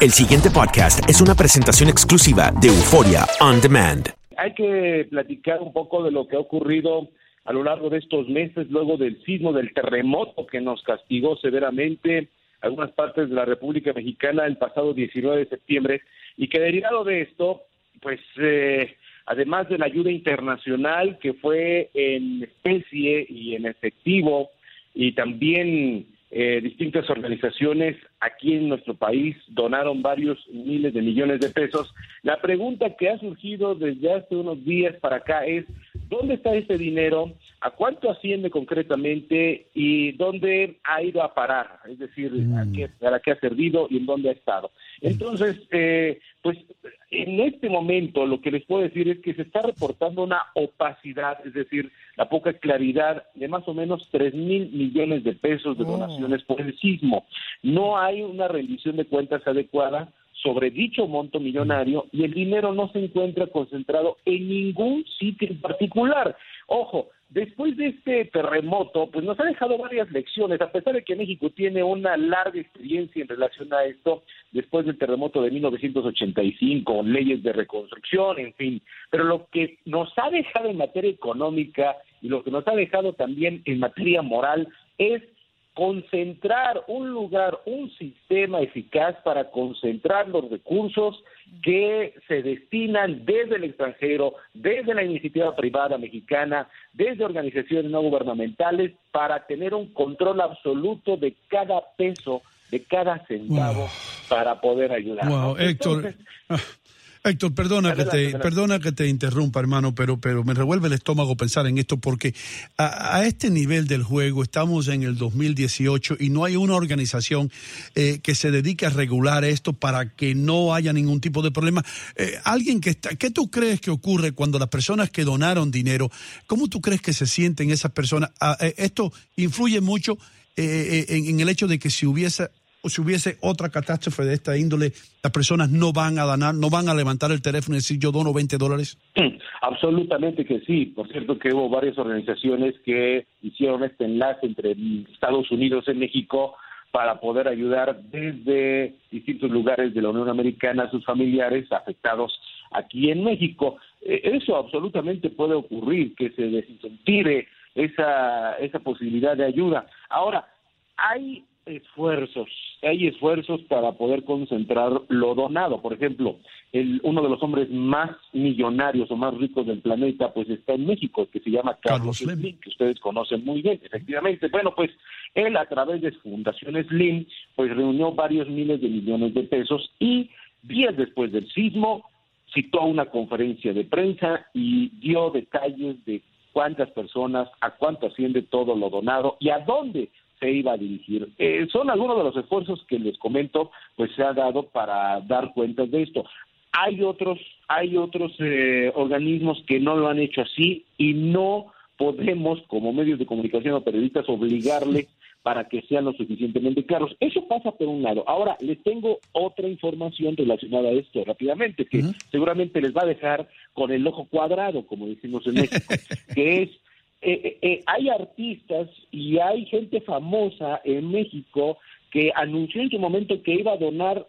El siguiente podcast es una presentación exclusiva de Euforia On Demand. Hay que platicar un poco de lo que ha ocurrido a lo largo de estos meses, luego del sismo, del terremoto que nos castigó severamente algunas partes de la República Mexicana el pasado 19 de septiembre y que derivado de esto, pues eh, además de la ayuda internacional que fue en especie y en efectivo y también eh, distintas organizaciones aquí en nuestro país donaron varios miles de millones de pesos. La pregunta que ha surgido desde hace unos días para acá es, ¿dónde está ese dinero? ¿A cuánto asciende concretamente? ¿Y dónde ha ido a parar? Es decir, ¿a, mm. qué, ¿a qué ha servido y en dónde ha estado? Entonces, eh, pues en este momento lo que les puedo decir es que se está reportando una opacidad, es decir, la poca claridad de más o menos tres mil millones de pesos de oh. donaciones por el sismo. No hay una rendición de cuentas adecuada sobre dicho monto millonario y el dinero no se encuentra concentrado en ningún sitio en particular. Ojo, después de este terremoto, pues nos ha dejado varias lecciones, a pesar de que México tiene una larga experiencia en relación a esto, después del terremoto de 1985, leyes de reconstrucción, en fin, pero lo que nos ha dejado en materia económica y lo que nos ha dejado también en materia moral es concentrar un lugar, un sistema eficaz para concentrar los recursos que se destinan desde el extranjero, desde la iniciativa privada mexicana, desde organizaciones no gubernamentales, para tener un control absoluto de cada peso, de cada centavo, para poder ayudar. Wow, Héctor. Héctor, perdona que te, perdona que te interrumpa, hermano, pero, pero me revuelve el estómago pensar en esto porque a, este nivel del juego estamos en el 2018 y no hay una organización eh, que se dedique a regular esto para que no haya ningún tipo de problema. Eh, alguien que está, ¿qué tú crees que ocurre cuando las personas que donaron dinero, cómo tú crees que se sienten esas personas? Ah, eh, esto influye mucho en, el hecho de que si hubiese o si hubiese otra catástrofe de esta índole, las personas no van a donar, no van a levantar el teléfono y decir yo dono 20 dólares? Absolutamente que sí. Por cierto que hubo varias organizaciones que hicieron este enlace entre Estados Unidos y México para poder ayudar desde distintos lugares de la Unión Americana a sus familiares afectados aquí en México. E, eso absolutamente puede ocurrir, que se desincentive esa, esa posibilidad de ayuda. Ahora, hay esfuerzos, hay esfuerzos para poder concentrar lo donado. Por ejemplo, el, uno de los hombres más millonarios o más ricos del planeta, pues está en México, que se llama Carlos, Slim, que ustedes conocen muy bien, efectivamente. Bueno, pues él a través de su fundación Slim, pues reunió varios miles de millones de pesos y días después del sismo citó una conferencia de prensa y dio detalles de cuántas personas, a cuánto asciende todo lo donado y a dónde se iba a dirigir. Eh, son algunos de los esfuerzos que les comento, pues se ha dado para dar cuentas de esto. Hay otros, hay otros eh, organismos que no lo han hecho así y no podemos, como medios de comunicación o periodistas, obligarles para que sean lo suficientemente claros. Eso pasa por un lado. Ahora, les tengo otra información relacionada a esto rápidamente, que seguramente les va a dejar con el ojo cuadrado, como decimos en México, que es eh, eh, eh, hay artistas y hay gente famosa en México que anunció en su momento que iba a donar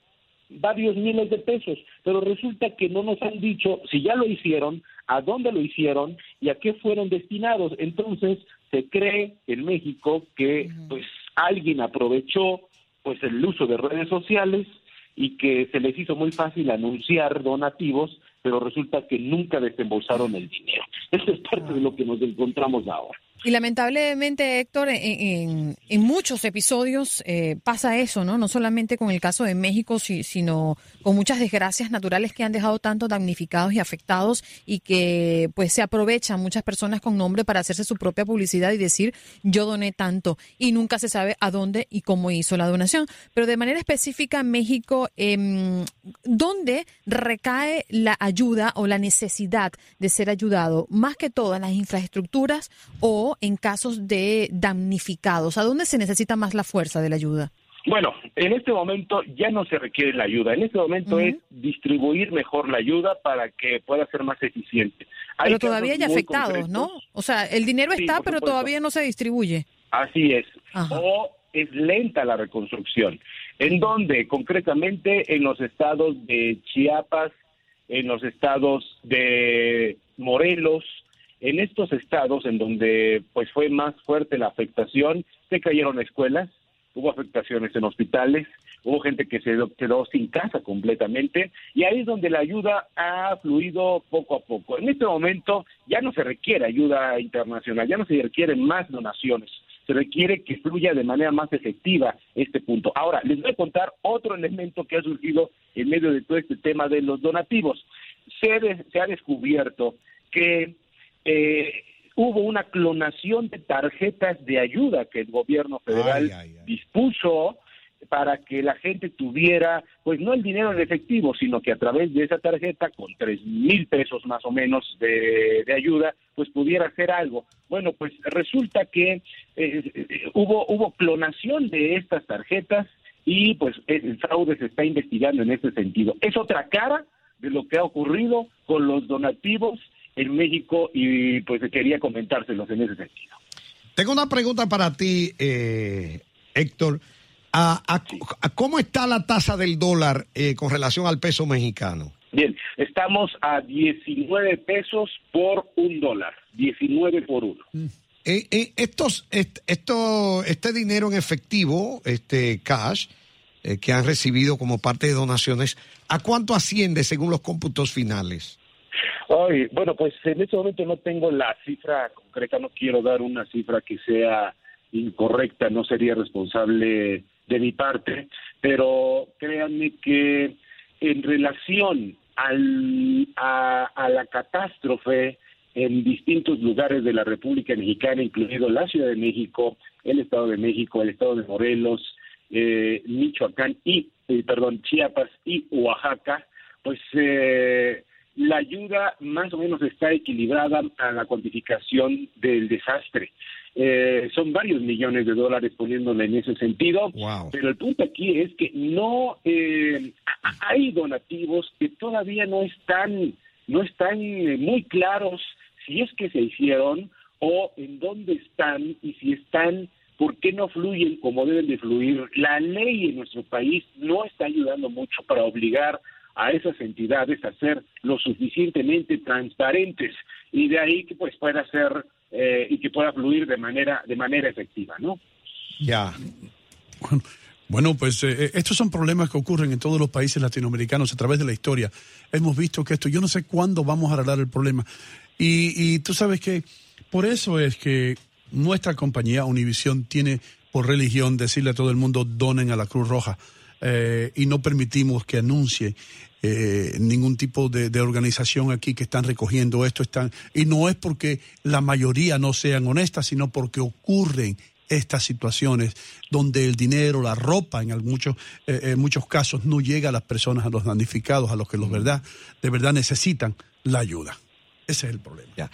varios miles de pesos, pero resulta que no nos han dicho si ya lo hicieron, a dónde lo hicieron y a qué fueron destinados. Entonces, se cree en México que pues alguien aprovechó pues el uso de redes sociales y que se les hizo muy fácil anunciar donativos, pero resulta que nunca desembolsaron el dinero. Eso es parte de lo que nos encontramos ahora. Y lamentablemente, Héctor, en, muchos episodios eh, pasa eso, ¿no? No solamente con el caso de México, sino con muchas desgracias naturales que han dejado tanto damnificados y afectados y que pues se aprovechan muchas personas con nombre para hacerse su propia publicidad y decir yo doné tanto y nunca se sabe a dónde y cómo hizo la donación. Pero de manera específica, México, eh, ¿dónde recae la ayuda o la necesidad de ser ayudado? Más que todas las infraestructuras o en casos de damnificados? ¿A dónde se necesita más la fuerza de la ayuda? Bueno, en este momento ya no se requiere la ayuda. En este momento es distribuir mejor la ayuda para que pueda ser más eficiente. pero todavía hay afectados, ¿no? O sea, el dinero está, pero todavía no se distribuye. Así es. O es lenta la reconstrucción. en donde concretamente en los estados de Chiapas, en los estados de Morelos, en estos estados en donde pues fue más fuerte la afectación, se cayeron escuelas, hubo afectaciones en hospitales, hubo gente que se quedó sin casa completamente y ahí es donde la ayuda ha fluido poco a poco. En este momento ya no se requiere ayuda internacional, ya no se requieren más donaciones, se requiere que fluya de manera más efectiva este punto. Ahora, les voy a contar otro elemento que ha surgido en medio de todo este tema de los donativos. Se, se ha descubierto que eh, hubo una clonación de tarjetas de ayuda que el gobierno federal dispuso para que la gente tuviera, pues no el dinero en efectivo, sino que a través de esa tarjeta, con tres mil pesos más o menos de, ayuda, pues pudiera hacer algo. Bueno, pues resulta que eh, hubo, hubo clonación de estas tarjetas y pues el fraude se está investigando en ese sentido. Es otra cara de lo que ha ocurrido con los donativos en México y pues quería comentárselos en ese sentido. Tengo una pregunta para ti, eh, Héctor. A, ¿Cómo está la tasa del dólar eh, con relación al peso mexicano? Bien, estamos a 19 pesos por un dólar, 19 por uno. Mm. Eh, eh, estos, esto, este dinero en efectivo, este cash, que han recibido como parte de donaciones, ¿a cuánto asciende según los cómputos finales? Ay, bueno, pues en este momento no tengo la cifra concreta, no quiero dar una cifra que sea incorrecta, no sería responsable de mi parte, pero créanme que en relación al, a, la catástrofe en distintos lugares de la República Mexicana, incluido la Ciudad de México, el Estado de México, el Estado de Morelos, eh, Michoacán y, eh, perdón, Chiapas y Oaxaca, pues eh, la ayuda más o menos está equilibrada a la cuantificación del desastre. Eh, son varios millones de dólares poniéndole en ese sentido, pero el punto aquí es que no eh, hay donativos que todavía no están no están eh, muy claros si es que se hicieron o en dónde están y si están ¿por qué no fluyen como deben de fluir? La ley en nuestro país no está ayudando mucho para obligar a esas entidades a ser lo suficientemente transparentes y de ahí que pues pueda ser eh, y que pueda fluir de manera de manera efectiva, ¿no? Ya. Bueno, pues eh, eh, estos son problemas que ocurren en todos los países latinoamericanos a través de la historia. Hemos visto que esto, yo no sé cuándo vamos a arreglar el problema. Y, y tú sabes que por eso es que nuestra compañía Univision tiene por religión decirle a todo el mundo donen a la Cruz Roja. Eh, y no permitimos que anuncie eh, ningún tipo de, organización aquí que están recogiendo esto. Están, y no es porque la mayoría no sean honestas, sino porque ocurren estas situaciones donde el dinero, la ropa, en muchos, eh, muchos casos no llega a las personas, a los damnificados, a los que los verdad, de verdad necesitan la ayuda. Ese es el problema.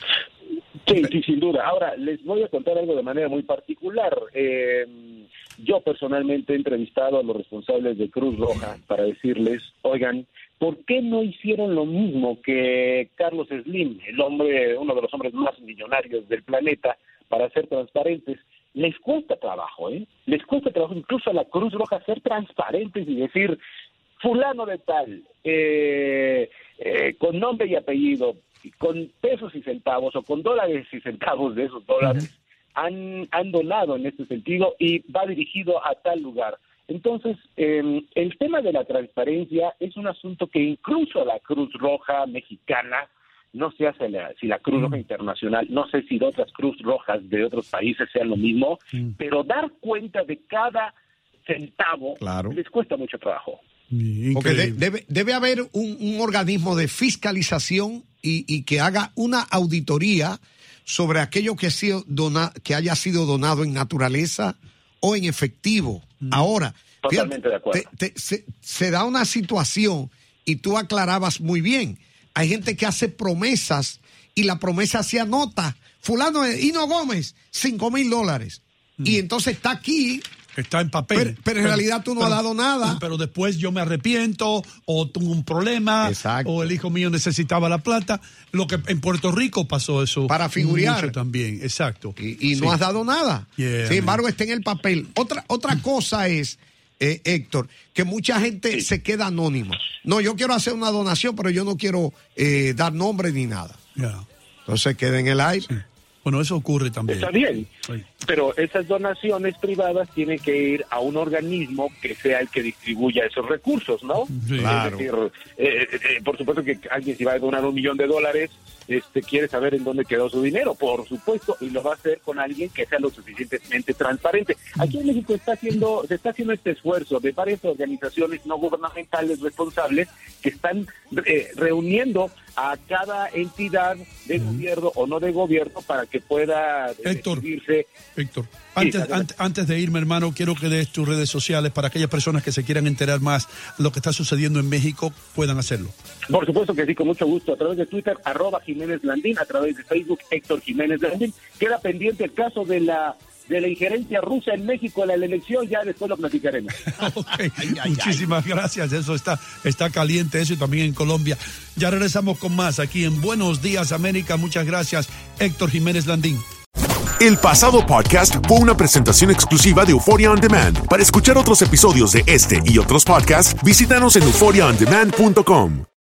Sí, sí, sin duda. Ahora, les voy a contar algo de manera muy particular. Eh, yo personalmente he entrevistado a los responsables de Cruz Roja para decirles, oigan, ¿por qué no hicieron lo mismo que Carlos Slim, el hombre, uno de los hombres más millonarios del planeta, para ser transparentes? Les cuesta trabajo, ¿eh? Les cuesta trabajo incluso a la Cruz Roja ser transparentes y decir, fulano de tal, eh, eh, con nombre y apellido, con pesos y centavos o con dólares y centavos de esos dólares han, han donado en este sentido y va dirigido a tal lugar. Entonces, em, el tema de la transparencia es un asunto que incluso la Cruz Roja mexicana, no sé si la Cruz Roja Internacional, no sé si de otras Cruz Rojas de otros países sean lo mismo, pero dar cuenta de cada centavo les cuesta mucho trabajo. Porque debe, debe haber un, organismo de fiscalización y, y que haga una auditoría sobre aquello que, ha sido que haya sido donado en naturaleza o en efectivo. Ahora, se, da una situación y tú aclarabas muy bien. Hay gente que hace promesas y la promesa se anota. Fulano de Hino Gómez, cinco mil dólares. Y entonces está aquí Está en papel. Pero, en realidad tú no has dado nada. Pero después yo me arrepiento, o tuve un problema, o el hijo mío necesitaba la plata. Lo que en Puerto Rico pasó eso. Para figurar. también, exacto. Y, no has dado nada. Sin embargo, está en el papel. Otra, otra cosa es eh, Héctor, que mucha gente se queda anónima. No, yo quiero hacer una donación, pero yo no quiero eh, dar nombre ni nada. Entonces queda en el aire. Bueno, eso ocurre también. Está bien, pero esas donaciones privadas tienen que ir a un organismo que sea el que distribuya esos recursos, ¿no? Claro. Es decir, eh, eh, eh, por supuesto que alguien si va a donar un millón de dólares, este quiere saber en dónde quedó su dinero, por supuesto, y lo va a hacer con alguien que sea lo suficientemente transparente. Aquí en México está haciendo, se está haciendo este esfuerzo de varias organizaciones no gubernamentales responsables que están reuniendo a cada entidad de gobierno o no de gobierno para que pueda Héctor, decidirse. Héctor, antes, antes, de irme, hermano, quiero que des tus redes sociales para aquellas personas que se quieran enterar más de lo que está sucediendo en México, puedan hacerlo. Por supuesto que sí, con mucho gusto. A través de Twitter, arroba Jiménez Landín, a través de Facebook, Héctor Jiménez Landín. Queda pendiente el caso de la de la injerencia rusa en México en la elección, ya después lo platicaremos. Muchísimas gracias, eso está, está caliente, eso y también en Colombia. Ya regresamos con más aquí en Buenos Días América. Muchas gracias, Héctor Jiménez Landín. El pasado podcast fue una presentación exclusiva de Euphoria On Demand. Para escuchar otros episodios de este y otros podcasts, visítanos en euphoriaondemand.com.